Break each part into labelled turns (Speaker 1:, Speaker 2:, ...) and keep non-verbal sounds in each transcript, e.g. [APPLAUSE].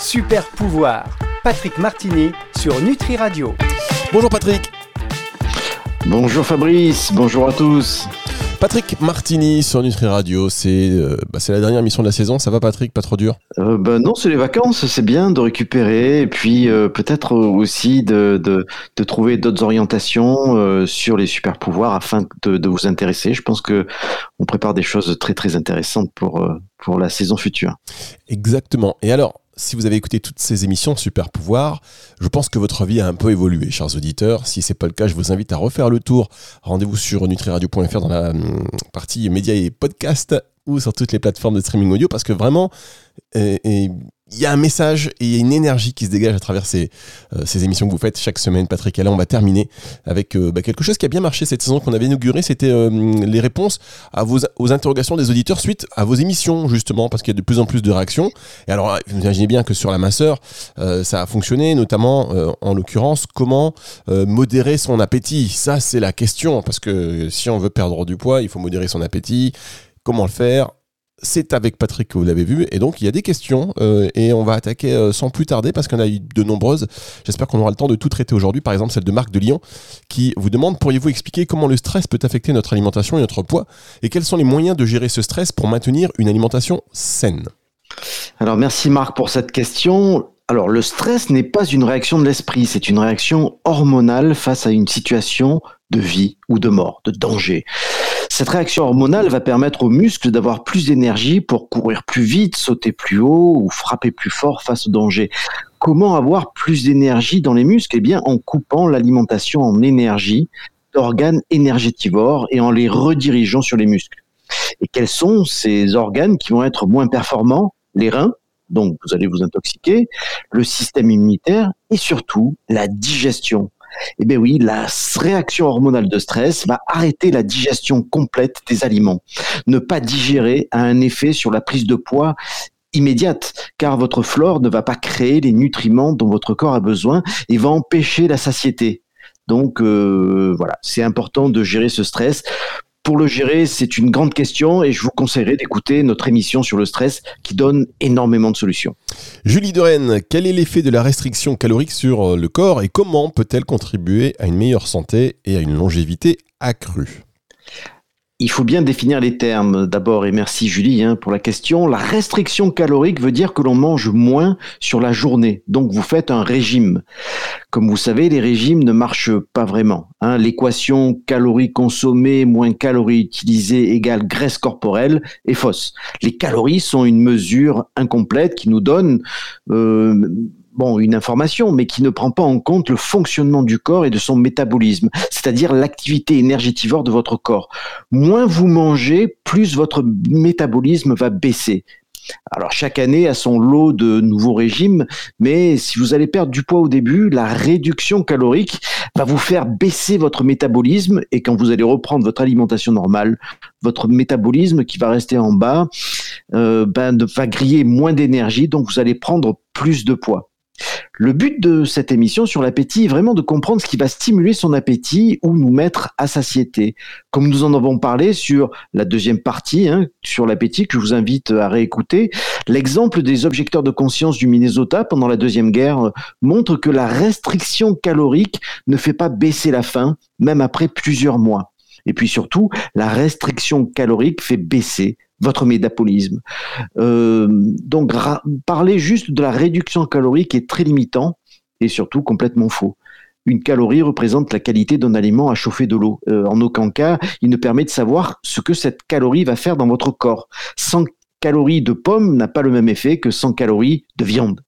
Speaker 1: Super pouvoir. Patrick Martini sur Nutri Radio.
Speaker 2: Bonjour Patrick.
Speaker 3: Bonjour Fabrice, bonjour à tous.
Speaker 2: Patrick Martini sur Nutri Radio, c'est euh, bah, la dernière mission de la saison. Ça va Patrick, pas trop dur?
Speaker 3: Euh, bah, Non, c'est les vacances, c'est bien de récupérer et puis euh, peut-être aussi de, de, de trouver d'autres orientations euh, sur les super pouvoirs afin de, de, vous intéresser. Je pense que on prépare des choses très très intéressantes pour, pour la saison future.
Speaker 2: Exactement. Et alors, si vous avez écouté toutes ces émissions Super Pouvoir, je pense que votre vie a un peu évolué, chers auditeurs. Si c'est pas le cas, je vous invite à refaire le tour. Rendez-vous sur nutriradio.fr dans la hum, partie médias et podcasts ou sur toutes les plateformes de streaming audio parce que vraiment, et, il y a un message et il y a une énergie qui se dégage à travers ces, euh, émissions que vous faites chaque semaine, Patrick. Et là, on va terminer avec euh, bah, quelque chose qui a bien marché cette saison qu'on avait inauguré. C'était euh, les réponses aux interrogations des auditeurs suite à vos émissions, justement, parce qu'il y a de plus en plus de réactions. Et alors, vous imaginez bien que sur la masseur, ça a fonctionné, notamment, en l'occurrence, comment modérer son appétit. Ça, c'est la question, parce que si on veut perdre du poids, il faut modérer son appétit. Comment le faire? C'est avec Patrick que vous l'avez vu. Et donc, il y a des questions euh, et on va attaquer euh, sans plus tarder parce qu'on a eu de nombreuses. J'espère qu'on aura le temps de tout traiter aujourd'hui. Par exemple, celle de Marc de Lyon qui vous demande pourriez-vous expliquer comment le stress peut affecter notre alimentation et notre poids et quels sont les moyens de gérer ce stress pour maintenir une alimentation saine?
Speaker 3: Alors, merci Marc pour cette question. Alors, le stress n'est pas une réaction de l'esprit, c'est une réaction hormonale face à une situation de vie ou de mort, de danger. Cette réaction hormonale va permettre aux muscles d'avoir plus d'énergie pour courir plus vite, sauter plus haut ou frapper plus fort face au danger. Comment avoir plus d'énergie dans les muscles? Eh bien, en coupant l'alimentation en énergie d'organes énergétivores et en les redirigeant sur les muscles. Et quels sont ces organes qui vont être moins performants? Les reins, donc vous allez vous intoxiquer, le système immunitaire et surtout la digestion. Eh bien oui, la réaction hormonale de stress va arrêter la digestion complète des aliments. Ne pas digérer a un effet sur la prise de poids immédiate, car votre flore ne va pas créer les nutriments dont votre corps a besoin et va empêcher la satiété. Donc euh, voilà, c'est important de gérer ce stress pour le gérer, c'est une grande question et je vous conseillerais d'écouter notre émission sur le stress qui donne énormément de solutions.
Speaker 2: Julie Dorène, quel est l'effet de la restriction calorique sur euh, le corps et comment peut-elle contribuer à une meilleure santé et à une longévité accrue?
Speaker 3: Il faut bien définir les termes d'abord, et merci Julie hein, pour la question. La restriction calorique veut dire que l'on mange moins sur la journée, donc vous faites un régime. Comme vous savez, les régimes ne marchent pas vraiment. Hein. L'équation calories consommées moins calories utilisées égale graisse corporelle est fausse. Les calories sont une mesure incomplète qui nous donne euh, bon, une information, mais qui ne prend pas en compte le fonctionnement du corps et de son métabolisme, c'est-à-dire l'activité énergétivore de votre corps. Moins vous mangez, plus votre métabolisme va baisser. Alors chaque année a son lot de nouveaux régimes, mais si vous allez perdre du poids au début, la réduction calorique va vous faire baisser votre métabolisme et quand vous allez reprendre votre alimentation normale, votre métabolisme qui va rester en bas euh, ben, va griller moins d'énergie, donc vous allez prendre plus de poids. Le but de cette émission sur l'appétit est vraiment de comprendre ce qui va stimuler son appétit ou nous mettre à satiété. Comme nous en avons parlé sur la deuxième partie, hein, sur l'appétit, que je vous invite à réécouter, l'exemple des objecteurs de conscience du Minnesota pendant la Deuxième Guerre euh, montre que la restriction calorique ne fait pas baisser la faim, même après plusieurs mois. Et puis surtout, la restriction calorique fait baisser votre métabolisme. Euh, donc, parler juste de la réduction calorique est très limitant et surtout complètement faux. Une calorie représente la qualité d'un aliment à chauffer de l'eau. Euh, en aucun cas, il ne permet de savoir ce que cette calorie va faire dans votre corps. 100 calories de pomme n'a pas le même effet que 100 calories de viande.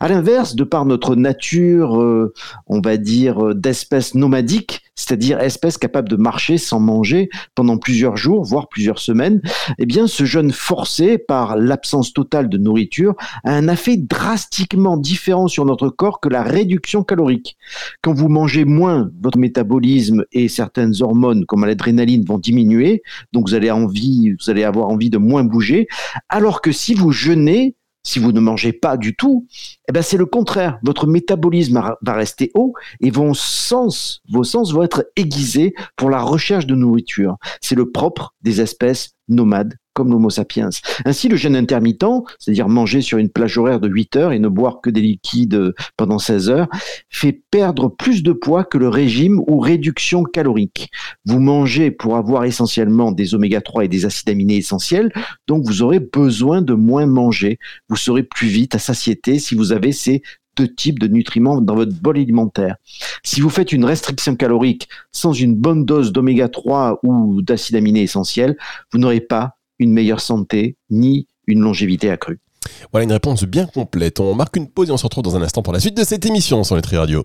Speaker 3: À l'inverse, de par notre nature, euh, on va dire, d'espèce nomadique, c'est-à-dire espèce capable de marcher sans manger pendant plusieurs jours, voire plusieurs semaines, eh bien, ce jeûne forcé par l'absence totale de nourriture a un effet drastiquement différent sur notre corps que la réduction calorique. Quand vous mangez moins, votre métabolisme et certaines hormones comme l'adrénaline vont diminuer, donc vous allez envie, vous allez avoir envie de moins bouger, alors que si vous jeûnez, si vous ne mangez pas du tout, eh ben c'est le contraire. Votre métabolisme va rester haut et vos sens, vos sens vont être aiguisés pour la recherche de nourriture. C'est le propre des espèces nomades comme l'Homo sapiens. Ainsi, le jeûne intermittent, c'est-à-dire manger sur une plage horaire de 8 heures et ne boire que des liquides pendant 16 heures, fait perdre plus de poids que le régime ou réduction calorique. Vous mangez pour avoir essentiellement des oméga 3 et des acides aminés essentiels, donc vous aurez besoin de moins manger. Vous serez plus vite à satiété si vous avez ces deux types de nutriments dans votre bol alimentaire. Si vous faites une restriction calorique sans une bonne dose d'oméga 3 ou d'acides aminés essentiels, vous n'aurez pas une meilleure santé ni une longévité accrue.
Speaker 2: Voilà une réponse bien complète. On marque une pause et on se retrouve dans un instant pour la suite de cette émission sur Nutri Radio.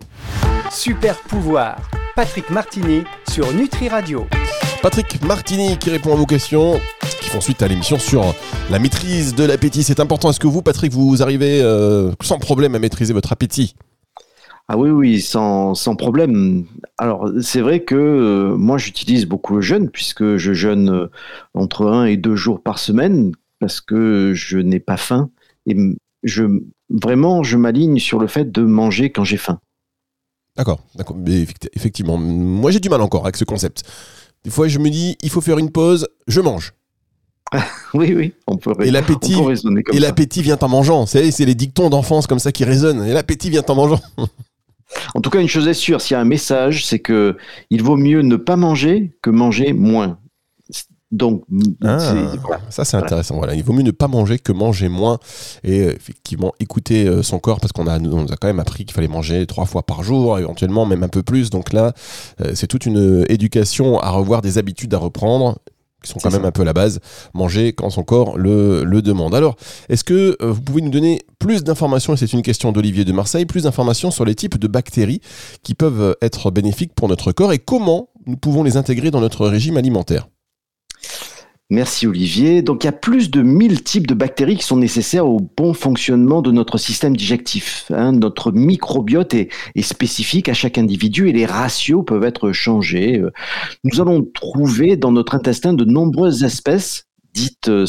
Speaker 1: Super pouvoir, Patrick Martini sur Nutri Radio.
Speaker 2: Patrick Martini qui répond à vos questions qui font suite à l'émission sur la maîtrise de l'appétit. C'est important. Est-ce que vous, Patrick, vous arrivez euh, sans problème à maîtriser votre appétit?
Speaker 3: Ah oui, oui, sans, sans problème. Alors, c'est vrai que euh, moi, j'utilise beaucoup le jeûne, puisque je jeûne euh, entre un et deux jours par semaine, parce que je n'ai pas faim. Et je, vraiment, je m'aligne sur le fait de manger quand j'ai faim.
Speaker 2: D'accord, d'accord. Effectivement, moi, j'ai du mal encore avec ce concept. Des fois, je me dis, il faut faire une pause, je mange. [LAUGHS]
Speaker 3: oui, oui, on peut,
Speaker 2: et l'appétit, Et l'appétit vient en mangeant. C'est les dictons d'enfance comme ça qui résonnent. Et l'appétit vient en mangeant. [LAUGHS]
Speaker 3: En tout cas, une chose est sûre, s'il y a un message, c'est que il vaut mieux ne pas manger que manger moins. Donc,
Speaker 2: ah, ça c'est intéressant. Voilà, il vaut mieux ne pas manger que manger moins et euh, effectivement écouter euh, son corps parce qu'on a, on a quand même appris qu'il fallait manger trois fois par jour, éventuellement même un peu plus. Donc là, euh, c'est toute une éducation à revoir, des habitudes à reprendre qui sont quand même un peu la base, manger quand son corps le, le demande. Alors, est-ce que euh, vous pouvez nous donner plus d'informations, et c'est une question d'Olivier de Marseille, plus d'informations sur les types de bactéries qui peuvent être bénéfiques pour notre corps et comment nous pouvons les intégrer dans notre régime alimentaire?
Speaker 3: Merci Olivier. Donc il y a plus de 1000 types de bactéries qui sont nécessaires au bon fonctionnement de notre système digestif. Hein. Notre microbiote est, spécifique à chaque individu et les ratios peuvent être changés. Nous allons trouver dans notre intestin de nombreuses espèces dites euh,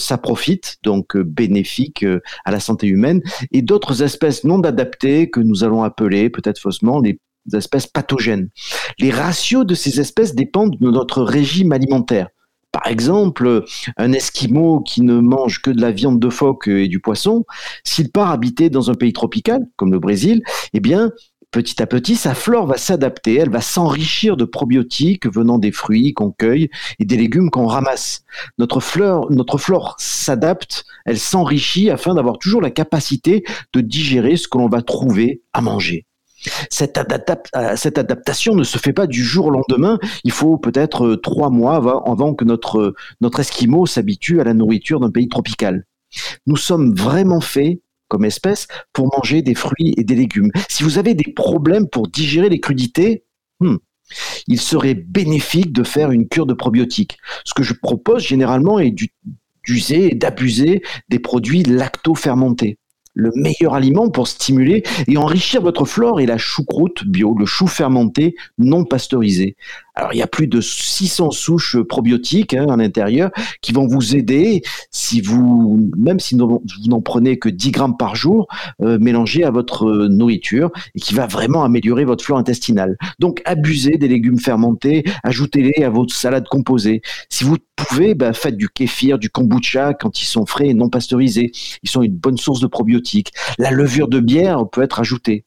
Speaker 3: donc euh, bénéfiques euh, à la santé humaine, et d'autres espèces non adaptées que nous allons appeler peut-être faussement les espèces pathogènes. Les ratios de ces espèces dépendent de notre régime alimentaire. Par exemple, un Esquimau qui ne mange que de la viande de phoque et du poisson, s'il part habiter dans un pays tropical, comme le Brésil, eh bien, petit à petit, sa flore va s'adapter, elle va s'enrichir de probiotiques venant des fruits qu'on cueille et des légumes qu'on ramasse. Notre notre flore s'adapte, elle s'enrichit afin d'avoir toujours la capacité de digérer ce que l'on va trouver à manger. Cette, euh, cette, adaptation ne se fait pas du jour au lendemain. Il faut peut-être euh, trois mois avant, que notre, notre Esquimau s'habitue à la nourriture d'un pays tropical. Nous sommes vraiment faits comme espèce pour manger des fruits et des légumes. Si vous avez des problèmes pour digérer les crudités, hmm, il serait bénéfique de faire une cure de probiotiques. Ce que je propose généralement est d'user et d'abuser des produits lacto-fermentés le meilleur aliment pour stimuler et enrichir votre flore est la choucroute bio, le chou fermenté non pasteurisé. Alors, il y a plus de 600 souches probiotiques hein, à l'intérieur qui vont vous aider si vous, même si vous n'en prenez que 10 grammes par jour, euh, mélangés à votre euh, nourriture et qui va vraiment améliorer votre flore intestinale. Donc, abusez des légumes fermentés, ajoutez-les à votre salade composée. Si vous pouvez, bah, faites du kéfir, du kombucha quand ils sont frais et non pasteurisés. Ils sont une bonne source de probiotiques. La levure de bière peut être ajoutée.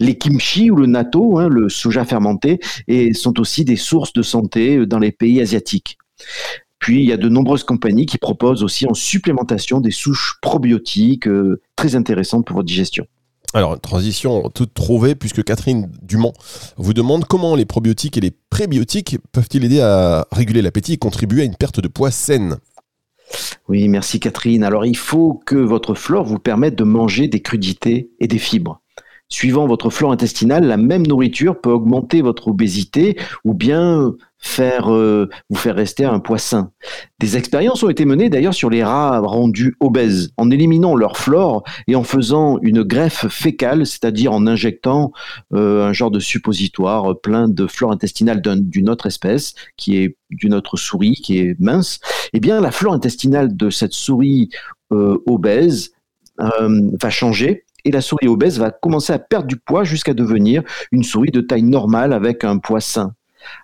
Speaker 3: Les kimchi ou le natto, hein, le soja fermenté, et sont aussi des sources de santé euh, dans les pays asiatiques. Puis il y a de nombreuses compagnies qui proposent aussi en supplémentation des souches probiotiques euh, très intéressantes pour votre digestion.
Speaker 2: Alors, transition toute trouvée, puisque Catherine Dumont vous demande comment les probiotiques et les prébiotiques peuvent-ils aider à réguler l'appétit et contribuer à une perte de poids saine?
Speaker 3: Oui, merci Catherine. Alors, il faut que votre flore vous permette de manger des crudités et des fibres. Suivant votre flore intestinale, la même nourriture peut augmenter votre obésité ou bien euh, vous faire rester un poids sain. Des expériences ont été menées d'ailleurs sur les rats rendus obèses en éliminant leur flore et en faisant une greffe fécale, c'est-à-dire en injectant euh, un genre de suppositoire plein de flore intestinale d'une autre espèce qui est d'une autre souris qui est mince. Eh bien, la flore intestinale de cette souris euh, obèse va changer et la souris obèse va commencer à perdre du poids jusqu'à devenir une souris de taille normale avec un poids sain.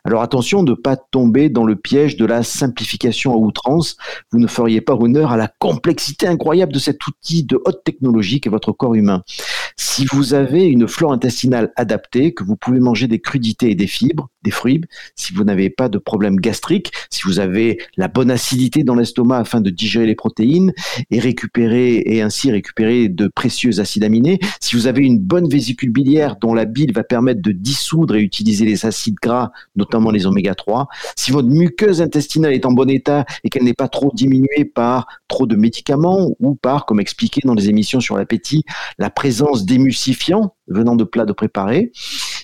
Speaker 3: Alors attention de ne pas tomber dans le piège de la simplification à outrance. Vous ne feriez pas honneur à la complexité incroyable de cet outil de haute technologie qu'est votre corps humain. Si vous avez une flore intestinale adaptée, que vous pouvez manger des crudités et des fibres, des fruits, si vous n'avez pas de problème gastrique, si vous avez la bonne acidité dans l'estomac afin de digérer les protéines et récupérer et ainsi récupérer de précieux acides aminés, si vous avez une bonne vésicule biliaire dont la bile va permettre de dissoudre et utiliser les acides gras, notamment les oméga 3, si votre muqueuse intestinale est en bon état et qu'elle n'est pas trop diminuée par trop de médicaments ou par, comme expliqué dans les émissions sur l'appétit, la présence d'émulsifiants venant de plats de préparés,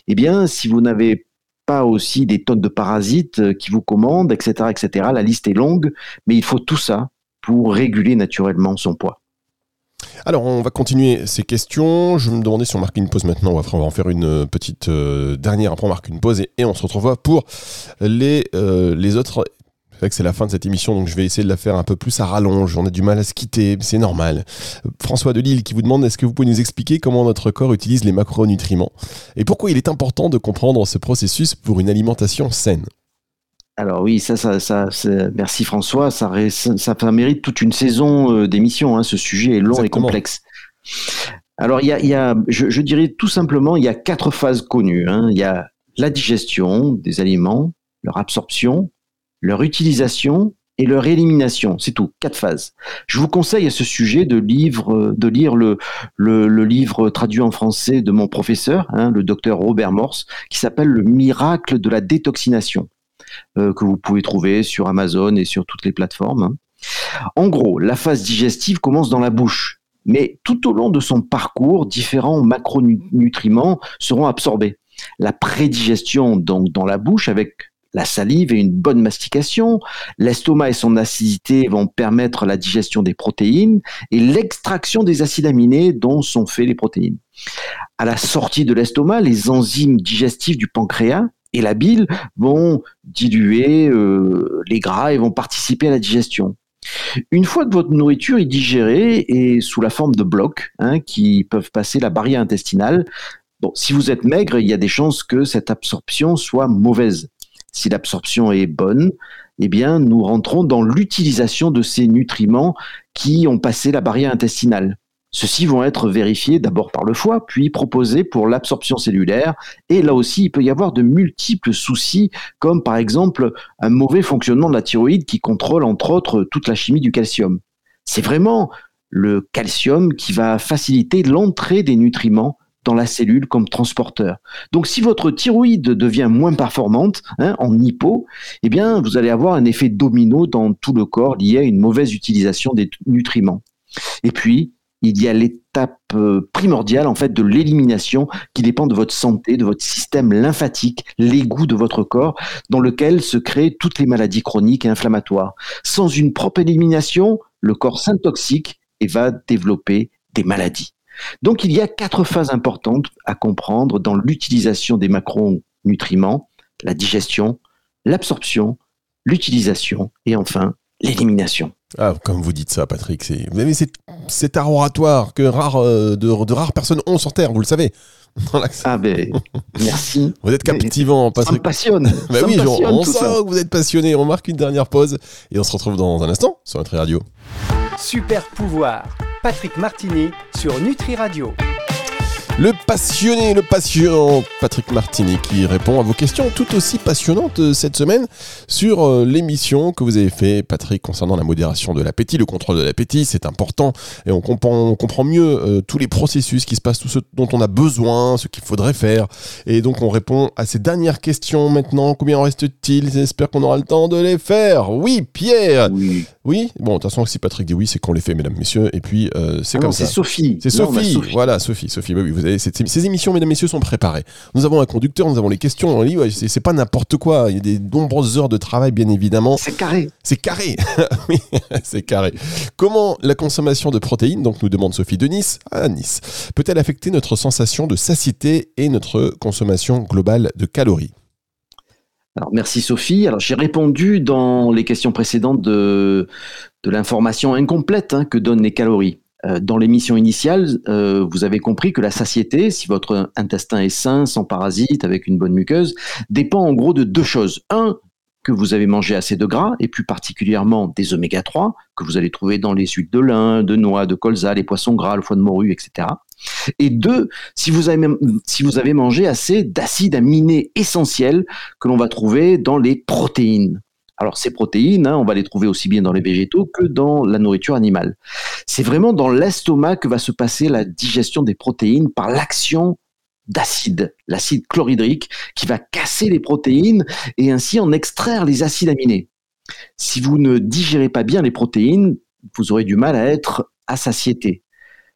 Speaker 3: eh bien, si vous n'avez pas aussi des tonnes de parasites euh, qui vous commandent, etc., etc. La liste est longue, mais il faut tout ça pour réguler naturellement son poids.
Speaker 2: Alors, on va continuer ces questions. Je me demandais si on marque une pause maintenant après on va en faire une euh, petite euh, dernière. Après, on marque une pause et, on se retrouve pour les, les autres c'est vrai que c'est la fin de cette émission, donc je vais essayer de la faire un peu plus à rallonge. On a du mal à se quitter, c'est normal. François Delille qui vous demande est-ce que vous pouvez nous expliquer comment notre corps utilise les macronutriments et pourquoi il est important de comprendre ce processus pour une alimentation saine?
Speaker 3: Alors oui, ça, ça, ça merci François, ça, ça, mérite toute une saison euh, d'émission. Hein. Ce sujet est long et complexe. Alors il y a, y a je, je, dirais tout simplement, il y a quatre phases connues. Hein. Il y a la digestion des aliments, leur absorption, leur utilisation et leur élimination. C'est tout, quatre phases. Je vous conseille à ce sujet de, livre, de lire le, le, livre traduit en français de mon professeur, hein, le docteur Robert Morse, qui s'appelle Le miracle de la détoxination, que vous pouvez trouver sur Amazon et sur toutes les plateformes. En gros, la phase digestive commence dans la bouche, mais tout au long de son parcours, différents macronutriments seront absorbés. La prédigestion, donc dans la bouche, avec la salive et une bonne mastication. L'estomac et son acidité vont permettre la digestion des protéines et l'extraction des acides aminés dont sont faits les protéines. À la sortie de l'estomac, les enzymes digestifs du pancréas et la bile vont diluer euh, les gras et vont participer à la digestion. Une fois que votre nourriture est digérée et sous la forme de blocs hein, qui peuvent passer la barrière intestinale, si vous êtes maigre, il y a des chances que cette absorption soit mauvaise si l'absorption est bonne, eh bien, nous rentrons dans l'utilisation de ces nutriments qui ont passé la barrière intestinale. Ceux-ci vont être vérifiés d'abord par le foie, puis proposés pour l'absorption cellulaire. Et là aussi, il peut y avoir de multiples soucis, comme par exemple un mauvais fonctionnement de la thyroïde qui contrôle entre autres toute la chimie du calcium. C'est vraiment le calcium qui va faciliter l'entrée des nutriments dans la cellule comme transporteur. Donc si votre thyroïde devient moins performante, hein, en hypo, eh bien vous allez avoir un effet domino dans tout le corps lié à une mauvaise utilisation des nutriments. Et puis, il y a l'étape euh, primordiale en fait de l'élimination qui dépend de votre santé, de votre système lymphatique, l'égout de votre corps dans lequel se créent toutes les maladies chroniques et inflammatoires. Sans une propre élimination, le corps s'intoxique et va développer des maladies. Donc il y a quatre phases importantes à comprendre dans l'utilisation des macronutriments, la digestion, l'absorption, l'utilisation et enfin l'élimination.
Speaker 2: Ah, comme vous dites ça, Patrick, c'est cet, art oratoire que euh, de, rares personnes ont sur Terre, vous le savez. [LAUGHS]
Speaker 3: ah ben, merci.
Speaker 2: Vous êtes captivant,
Speaker 3: Patrick. Ça me passionne. [LAUGHS]
Speaker 2: Ben oui, on, sent que vous êtes passionné. On marque une dernière pause et on se retrouve dans un instant sur notre radio.
Speaker 1: Super pouvoir Patrick Martini sur Nutri Radio.
Speaker 2: Le passionné, le passionnant Patrick Martini qui répond à vos questions tout aussi passionnantes euh, cette semaine sur euh, l'émission que vous avez fait, Patrick, concernant la modération de l'appétit, le contrôle de l'appétit, c'est important et on comprend, on comprend mieux euh, tous les processus qui se passent, tout ce dont on a besoin, ce qu'il faudrait faire. Et donc on répond à ces dernières questions maintenant. Combien en reste-t-il? J'espère qu'on aura le temps de les faire. Oui, Pierre
Speaker 3: Oui.
Speaker 2: Oui Bon, de toute façon, si Patrick dit oui, c'est qu'on les fait, mesdames, messieurs. Et puis, c'est ah comme ça.
Speaker 3: C'est Sophie.
Speaker 2: C'est Sophie. Voilà, Sophie. Sophie, oui, vous ces émissions, mesdames, messieurs, sont préparées. Nous avons un conducteur, nous avons les questions. On lit, c'est pas n'importe quoi. Il y a des nombreuses heures de travail, bien évidemment.
Speaker 3: C'est carré.
Speaker 2: C'est carré. [LAUGHS] oui, [LAUGHS] c'est carré. Comment la consommation de protéines, donc nous demande Sophie de Nice, à Nice, peut-elle affecter notre sensation de satiété et notre consommation globale de calories?
Speaker 3: Merci Sophie. Alors, j'ai répondu dans les questions précédentes de, de l'information incomplète hein, que donnent les calories. Euh, dans l'émission initiale, euh, vous avez compris que la satiété, si votre intestin est sain, sans parasites, avec une bonne muqueuse, dépend en gros de deux choses. Un, que vous avez mangé assez de gras, et plus particulièrement des oméga 3, que vous allez trouver dans les huiles de lin, de noix, de colza, les poissons gras, le foie de morue, etc. Et deux, si vous avez, mangé assez d'acides aminés essentiels que l'on va trouver dans les protéines. Alors ces protéines, hein, on va les trouver aussi bien dans les végétaux que dans la nourriture animale. C'est vraiment dans l'estomac que va se passer la digestion des protéines par l'action d'acide, l'acide chlorhydrique, qui va casser les protéines et ainsi en extraire les acides aminés. Si vous ne digérez pas bien les protéines, vous aurez du mal à être à.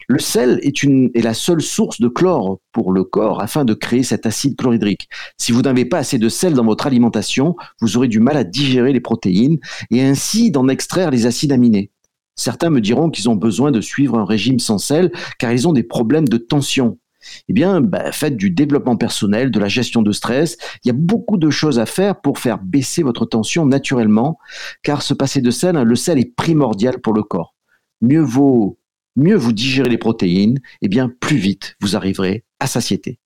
Speaker 3: Le sel est, est la seule source de chlore pour le corps afin de créer cet acide chlorhydrique. Si vous n'avez pas assez de sel dans votre alimentation, vous aurez du mal à digérer les protéines et ainsi d'en extraire les acides aminés. Certains me diront qu'ils ont besoin de suivre un régime sans sel car ils ont des problèmes de tension. Eh bien, bah, faites du développement personnel, de la gestion de stress. Il y a beaucoup de choses à faire pour faire baisser votre tension naturellement, car se passer de sel, le sel est primordial pour le corps. Mieux vaut mieux vous digérez les protéines, et bien plus vite vous arriverez à satiété.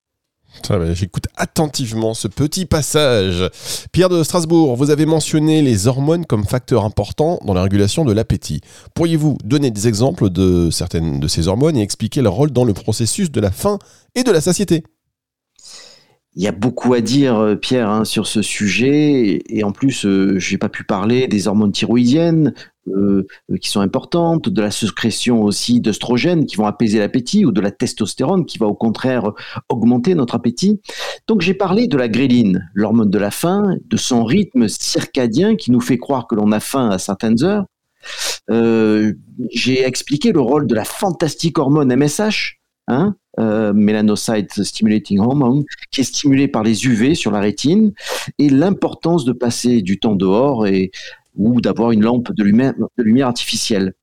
Speaker 2: J'écoute attentivement ce petit passage. Pierre de Strasbourg, vous avez mentionné les hormones comme facteur important dans la régulation de l'appétit. Pourriez-vous donner des exemples de certaines de ces hormones et expliquer leur rôle dans le processus de la faim et de la satiété?
Speaker 3: Il y a beaucoup à dire, euh, Pierre, hein, sur ce sujet. Et en plus, euh, je n'ai pas pu parler des hormones thyroïdiennes, euh, qui sont importantes, de la sécrétion aussi d'œstrogènes qui vont apaiser l'appétit, ou de la testostérone qui va au contraire augmenter notre appétit. Donc j'ai parlé de la gréline, l'hormone de la faim, de son rythme circadien qui nous fait croire que l'on a faim à certaines heures. j'ai expliqué le rôle de la fantastique hormone MSH, hein, euh, melanocyte stimulating hormone, qui est stimulé par les UV sur la rétine, et l'importance de passer du temps dehors et ou d'avoir une lampe de lumière, artificielle.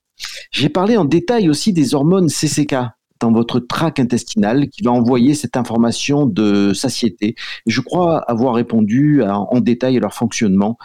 Speaker 3: J'ai parlé en détail aussi des hormones CCK, dans votre tract intestinal qui va envoyer cette information de satiété. Je crois avoir répondu en détail à leur fonctionnement.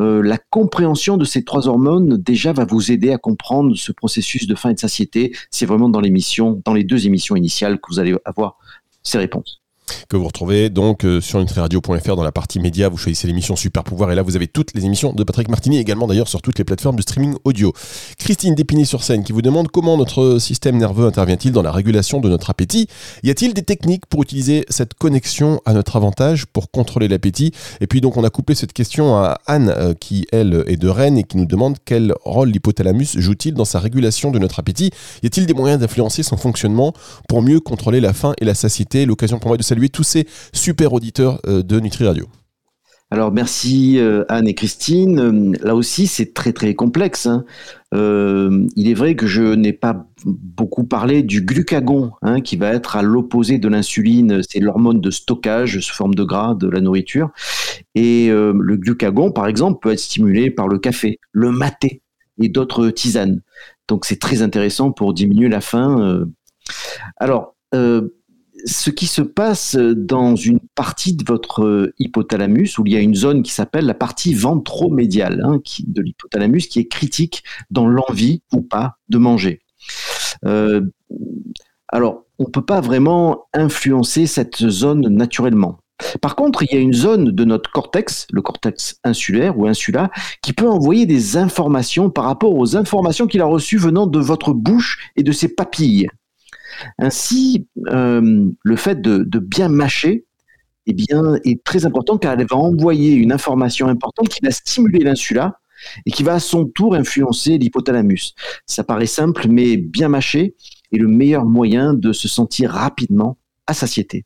Speaker 3: Euh, la compréhension de ces trois hormones déjà va vous aider à comprendre ce processus de faim et de satiété. C'est vraiment dans l'émission, dans les deux émissions initiales que vous allez avoir ces réponses
Speaker 2: que vous retrouvez donc euh, sur nutriradio.fr dans la partie média. Vous choisissez l'émission Super Pouvoir et là vous avez toutes les émissions de Patrick Martini, également d'ailleurs sur toutes les plateformes de streaming audio. Christine Dépigny-sur-Seine qui vous demande comment notre système nerveux intervient-il dans la régulation de notre appétit. Y a-t-il des techniques pour utiliser cette connexion à notre avantage pour contrôler l'appétit? Et puis donc on a couplé cette question à Anne euh, qui elle est de Rennes et qui nous demande quel rôle l'hypothalamus joue-t-il dans sa régulation de notre appétit? Y a-t-il des moyens d'influencer son fonctionnement pour mieux contrôler la faim et la satiété? L'occasion pour moi de saluer tous ces super auditeurs euh, de Nutri Radio.
Speaker 3: Alors merci euh, Anne et Christine. Euh, là aussi c'est très très complexe. Hein. il est vrai que je n'ai pas beaucoup parlé du glucagon, hein, qui va être à l'opposé de l'insuline. C'est l'hormone de stockage sous forme de gras de la nourriture. Et le glucagon, par exemple, peut être stimulé par le café, le maté et d'autres tisanes. Donc c'est très intéressant pour diminuer la faim. Alors ce qui se passe dans une partie de votre hypothalamus, où il y a une zone qui s'appelle la partie ventromédiale hein, de l'hypothalamus, qui est critique dans l'envie ou pas de manger. Euh, alors, on ne peut pas vraiment influencer cette zone naturellement. Par contre, il y a une zone de notre cortex, le cortex insulaire ou insula, qui peut envoyer des informations par rapport aux informations qu'il a reçues venant de votre bouche et de ses papilles. Ainsi, euh, le fait de, bien mâcher eh bien, est très important car elle va envoyer une information importante qui va stimuler l'insula et qui va à son tour influencer l'hypothalamus. Ça paraît simple, mais bien mâcher est le meilleur moyen de se sentir rapidement à satiété.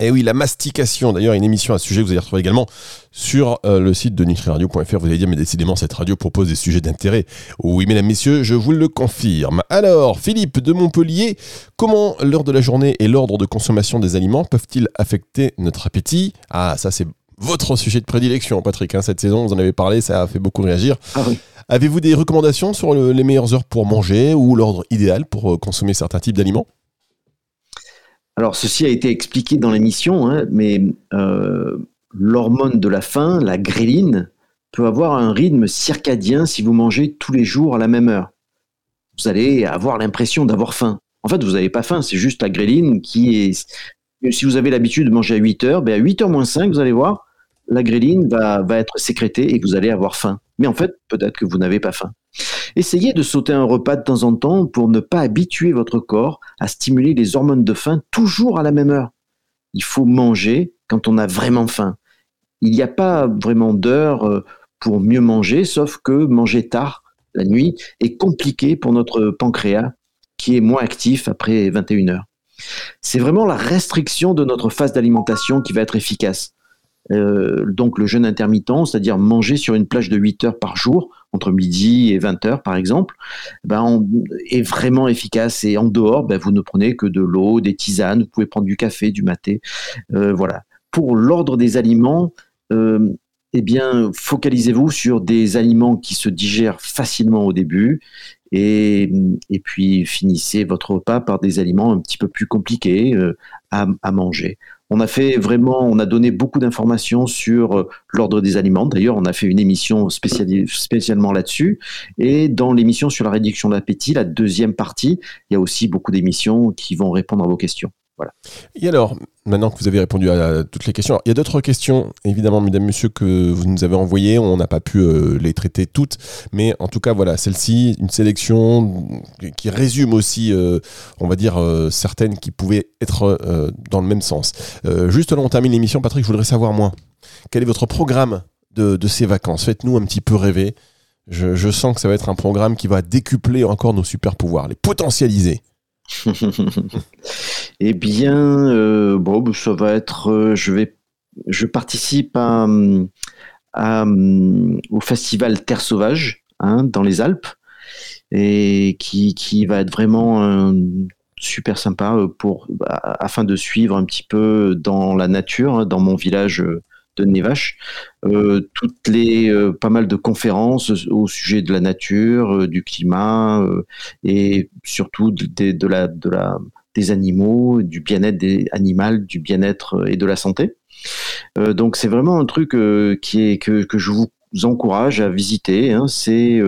Speaker 2: Et oui, la mastication, d'ailleurs, une émission à ce sujet que vous allez retrouver également sur euh, le site de nutriradio.fr. Vous allez dire, mais décidément, cette radio propose des sujets d'intérêt. Oui, mesdames, messieurs, je vous le confirme. Alors, Philippe de Montpellier, comment l'heure de la journée et l'ordre de consommation des aliments peuvent-ils affecter notre appétit? Ah, ça, c'est votre sujet de prédilection, Patrick. Hein, cette saison, vous en avez parlé, ça a fait beaucoup réagir. Ah Avez-vous des recommandations sur les meilleures heures pour manger ou l'ordre idéal pour euh, consommer certains types d'aliments?
Speaker 3: Alors, ceci a été expliqué dans l'émission, hein, mais euh, l'hormone de la faim, la gréline, peut avoir un rythme circadien si vous mangez tous les jours à la même heure. vous allez avoir l'impression d'avoir faim. En fait, vous n'avez pas faim, c'est juste la gréline qui est. Si vous avez l'habitude de manger à 8 heures, ben à 8 heures moins 5, vous allez voir, la gréline va être sécrétée et vous allez avoir faim. Mais en fait, peut-être que vous n'avez pas faim. Essayez de sauter un repas de temps en temps pour ne pas habituer votre corps à stimuler les hormones de faim toujours à la même heure. Il faut manger quand on a vraiment faim. Il n'y a pas vraiment d'heure euh, pour mieux manger, sauf que manger tard la nuit est compliqué pour notre pancréas qui est moins actif après 21 heures. C'est vraiment la restriction de notre phase d'alimentation qui va être efficace. Euh, donc le jeûne intermittent, c'est-à-dire manger sur une plage de 8 heures par jour, entre midi et 20 heures par exemple, ben, est vraiment efficace. Et en dehors, ben, vous ne prenez que de l'eau, des tisanes, vous pouvez prendre du café, du maté. Euh, voilà. Pour l'ordre des aliments, euh, eh bien, focalisez-vous sur des aliments qui se digèrent facilement au début et, puis finissez votre repas par des aliments un petit peu plus compliqués euh, à, manger. On a fait vraiment, on a donné beaucoup d'informations sur euh, l'ordre des aliments. D'ailleurs, on a fait une émission spécialement là-dessus. Et dans l'émission sur la réduction de l'appétit, la deuxième partie, il y a aussi beaucoup d'émissions qui vont répondre à vos questions.
Speaker 2: Et alors, maintenant que vous avez répondu à, toutes les questions, il y a d'autres questions, évidemment, mesdames, messieurs, que vous nous avez envoyées. On n'a pas pu euh, les traiter toutes, mais en tout cas, voilà, celle-ci, une sélection qui résume aussi, euh, on va dire, euh, certaines qui pouvaient être dans le même sens. juste là, on termine l'émission. Patrick, je voudrais savoir, moi, quel est votre programme de, ces vacances? Faites-nous un petit peu rêver. Je, je sens que ça va être un programme qui va décupler encore nos super pouvoirs, les potentialiser. [LAUGHS]
Speaker 3: eh bien, euh, bon, ça va être. Euh, je vais, je participe à, au festival Terre Sauvage hein, dans les Alpes et qui, va être vraiment super sympa pour afin de suivre un petit peu dans la nature, hein, dans mon village de Nevache, euh, toutes les euh, pas mal de conférences au sujet de la nature, euh, du climat et surtout de, la, de la, des animaux, du bien-être des animaux, du bien-être et de la santé. donc c'est vraiment un truc qui est que, que je vous encourage à visiter. Hein. c'est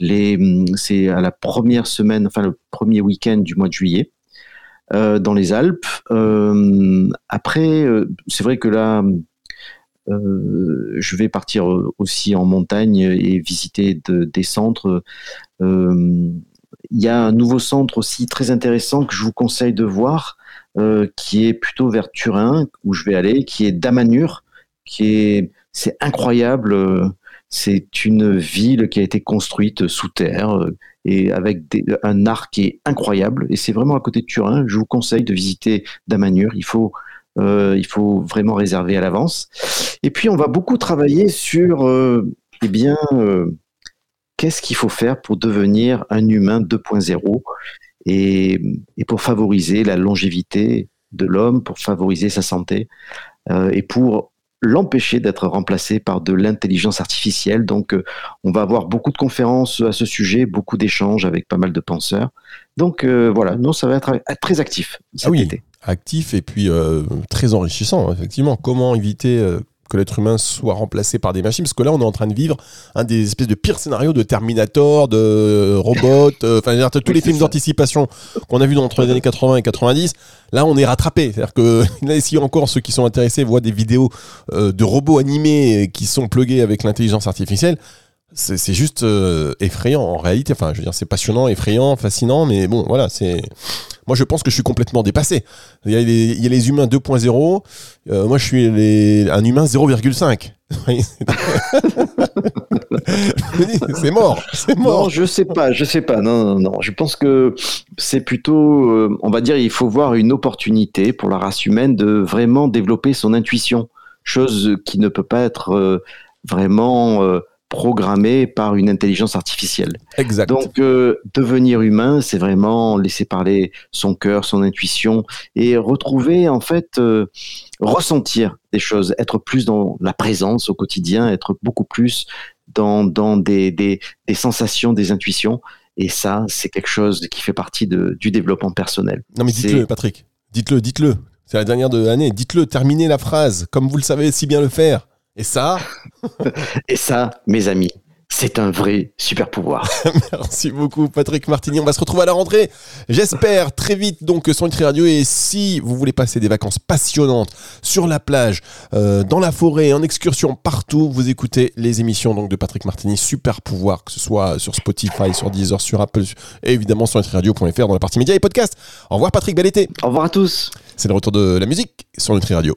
Speaker 3: les c'est à la première semaine, enfin le premier week-end du mois de juillet. dans les Alpes. après, c'est vrai que là, euh, je vais partir aussi en montagne et visiter des centres. Euh, il y a un nouveau centre aussi très intéressant que je vous conseille de voir, euh, qui est plutôt vers Turin, où je vais aller, qui est Damanur, qui est c'est incroyable. C'est une ville qui a été construite sous terre et avec un art qui est incroyable. Et c'est vraiment à côté de Turin. Je vous conseille de visiter Damanur. Il faut euh, il faut vraiment réserver à l'avance. Et puis, on va beaucoup travailler sur, euh, eh bien, euh, qu'est-ce qu'il faut faire pour devenir un humain 2.0 et, pour favoriser la longévité de l'homme, pour favoriser sa santé et pour l'empêcher d'être remplacé par de l'intelligence artificielle. Donc, on va avoir beaucoup de conférences à ce sujet, beaucoup d'échanges avec pas mal de penseurs. Donc, voilà, non, ça va être très actif cet
Speaker 2: ah oui.
Speaker 3: été
Speaker 2: actif et puis euh, très enrichissant, effectivement. Comment éviter euh, que l'être humain soit remplacé par des machines? Parce que là, on est en train de vivre un des espèces de pires scénarios de Terminator, de robots, euh, enfin, tous les films d'anticipation qu'on a vus entre les années 80 et 90. Là, on est rattrapé. C'est-à-dire que [LAUGHS] là, si encore ceux qui sont intéressés voient des vidéos de robots animés qui sont plugués avec l'intelligence artificielle, c'est juste effrayant en réalité. Enfin, je veux dire, c'est passionnant, effrayant, fascinant, mais bon, voilà, c'est moi, je pense que je suis complètement dépassé. Il y a les, humains 2.0. Euh, moi, je suis un humain 0,5. [LAUGHS] [LAUGHS] c'est mort, c'est mort.
Speaker 3: Non, je sais pas, je sais pas. Non, non, non. Je pense que c'est plutôt, euh, on va dire, il faut voir une opportunité pour la race humaine de vraiment développer son intuition, chose qui ne peut pas être euh, vraiment programmé par une intelligence artificielle.
Speaker 2: Exact.
Speaker 3: Donc, euh, devenir humain, c'est vraiment laisser parler son cœur, son intuition et retrouver, en fait, euh, ressentir des choses, être plus dans la présence au quotidien, être beaucoup plus dans, dans des, des, des sensations, des intuitions. Et ça, c'est quelque chose qui fait partie de, du développement personnel.
Speaker 2: Non, mais dites-le, Patrick. Dites-le, dites-le. C'est la dernière de l'année. Dites-le, terminez la phrase, comme vous le savez si bien le faire. Et ça [LAUGHS]
Speaker 3: Et ça, mes amis, c'est un vrai super pouvoir. [LAUGHS]
Speaker 2: Merci beaucoup Patrick Martini. On va se retrouver à la rentrée, j'espère, très vite donc sur Nutri Radio. Et si vous voulez passer des vacances passionnantes sur la plage, euh, dans la forêt, en excursion, partout, vous écoutez les émissions donc de Patrick Martini, super pouvoir, que ce soit sur Spotify, sur Deezer, sur Apple, et évidemment sur nutriradio.fr dans la partie médias et podcasts. Au revoir Patrick, bel été.
Speaker 3: Au revoir à tous.
Speaker 2: C'est le retour de la musique sur Nutri Radio.